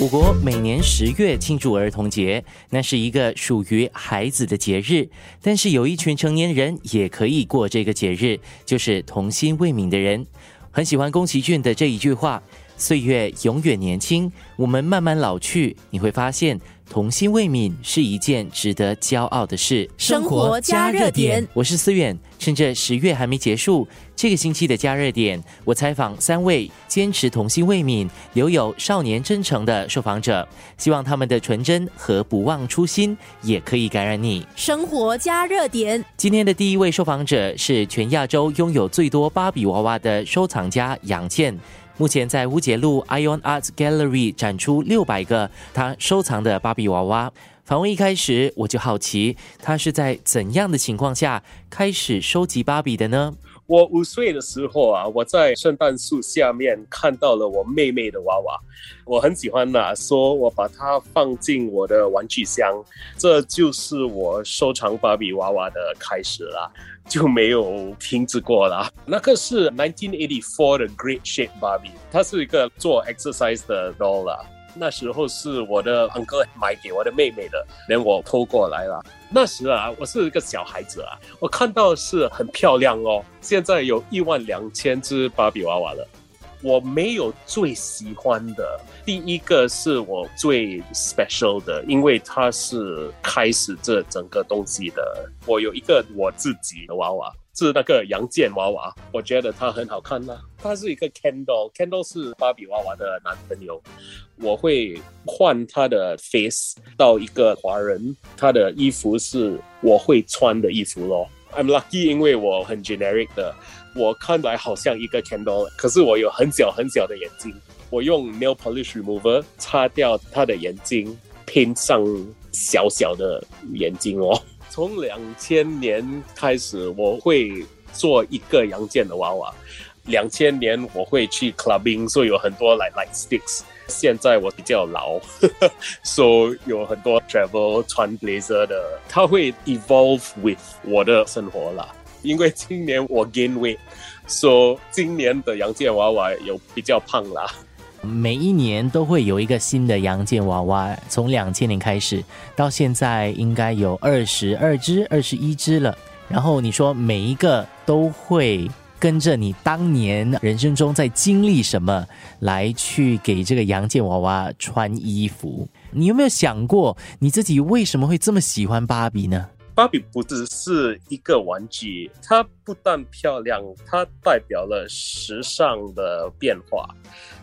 我国每年十月庆祝儿童节，那是一个属于孩子的节日。但是有一群成年人也可以过这个节日，就是童心未泯的人。很喜欢宫崎骏的这一句话：“岁月永远年轻，我们慢慢老去。”你会发现。童心未泯是一件值得骄傲的事。生活加热点，我是思远。趁着十月还没结束，这个星期的加热点，我采访三位坚持童心未泯、留有少年真诚的受访者，希望他们的纯真和不忘初心也可以感染你。生活加热点，今天的第一位受访者是全亚洲拥有最多芭比娃娃的收藏家杨健。目前在乌节路 Ion Art Gallery 展出六百个他收藏的芭比娃娃。访问一开始，我就好奇他是在怎样的情况下开始收集芭比的呢？我五岁的时候啊，我在圣诞树下面看到了我妹妹的娃娃，我很喜欢呐，说我把它放进我的玩具箱，这就是我收藏芭比娃娃的开始啦，就没有停止过了。那个是1984的 Great Shape Barbie，它是一个做 exercise 的 doll 啦。那时候是我的 uncle 买给我的妹妹的，连我偷过来了。那时啊，我是一个小孩子啊，我看到是很漂亮哦。现在有一万两千只芭比娃娃了，我没有最喜欢的，第一个是我最 special 的，因为它是开始这整个东西的。我有一个我自己的娃娃。是那个杨健娃娃，我觉得它很好看呐。他是一个 Candle，Candle 是芭比娃娃的男朋友。我会换他的 face 到一个华人，他的衣服是我会穿的衣服咯。I'm lucky，因为我很 generic 的，我看来好像一个 Candle，可是我有很小很小的眼睛。我用 nail polish remover 擦掉他的眼睛，拼上小小的眼睛哦。从两千年开始，我会做一个杨健的娃娃。两千年我会去 clubbing，所以有很多 like light sticks。现在我比较老，所以有很多 travel 穿 blazer 的，它会 evolve with 我的生活啦。因为今年我 gain weight，所以今年的杨建娃娃有比较胖啦。每一年都会有一个新的杨建娃娃，从两千年开始到现在，应该有二十二只、二十一只了。然后你说每一个都会跟着你当年人生中在经历什么，来去给这个杨建娃娃穿衣服。你有没有想过你自己为什么会这么喜欢芭比呢？芭比不只是一个玩具，它不但漂亮，它代表了时尚的变化。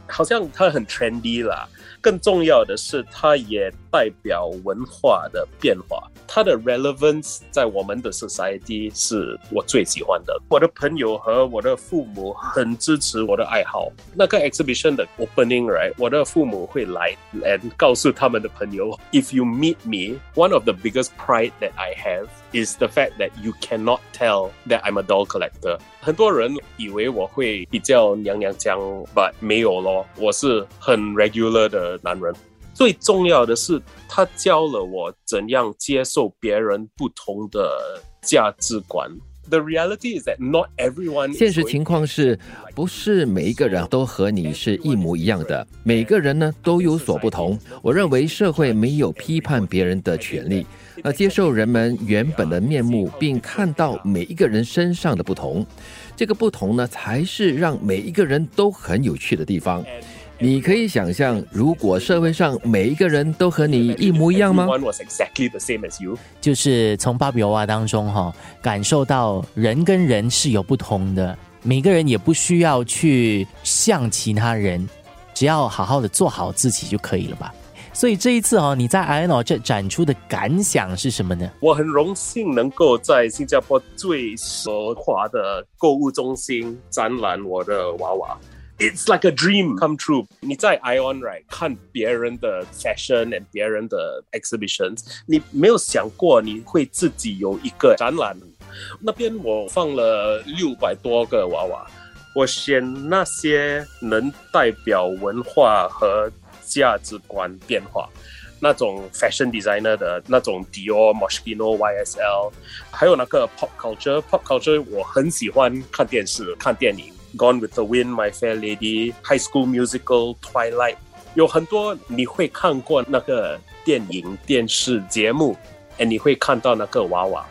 好像它很 trendy 啦，更重要的是，它也代表文化的变化。它的 relevance 在我们的 society 是我最喜欢的。我的朋友和我的父母很支持我的爱好。那个 exhibition 的 opening，right？我的父母会来，and 告诉他们的朋友，if you meet me，one of the biggest pride that I have is the fact that you cannot tell that I'm a doll collector。很多人以为我会比较娘娘腔，but 没有咯，我是很 regular 的男人。最重要的是，他教了我怎样接受别人不同的价值观。The reality is that not everyone. 现实情况是不是每一个人都和你是一模一样的？每个人呢都有所不同。我认为社会没有批判别人的权利，而接受人们原本的面目，并看到每一个人身上的不同。这个不同呢，才是让每一个人都很有趣的地方。你可以想象，如果社会上每一个人都和你一模一样吗？就是从芭比娃娃当中哈，感受到人跟人是有不同的，每个人也不需要去像其他人，只要好好的做好自己就可以了吧。所以这一次哈，你在 i n o 这展出的感想是什么呢？我很荣幸能够在新加坡最奢华的购物中心展览我的娃娃。It's like a dream come true。你在 Ion right 看别人的 fashion and 别人的 exhibitions，你没有想过你会自己有一个展览。那边我放了六百多个娃娃，我选那些能代表文化和价值观变化，那种 fashion designer 的那种 Dior、Moschino、YSL，还有那个 pop culture。pop culture 我很喜欢看电视、看电影。Gone with the Wind, My Fair Lady, High School Musical, Twilight，有很多你会看过那个电影、电视节目，哎，你会看到那个娃娃，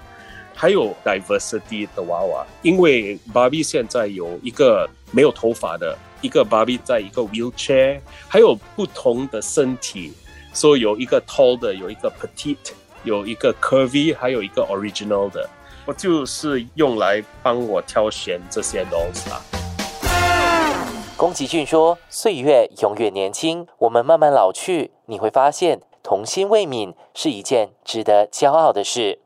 还有 diversity 的娃娃，因为芭比现在有一个没有头发的，一个芭比在一个 wheelchair，还有不同的身体，所以有一个 tall 的，有一个 petite，有一个 curvy，还有一个 original 的。我就是用来帮我挑选这些东西啊。宫崎骏说：“岁月永远年轻，我们慢慢老去，你会发现童心未泯是一件值得骄傲的事。”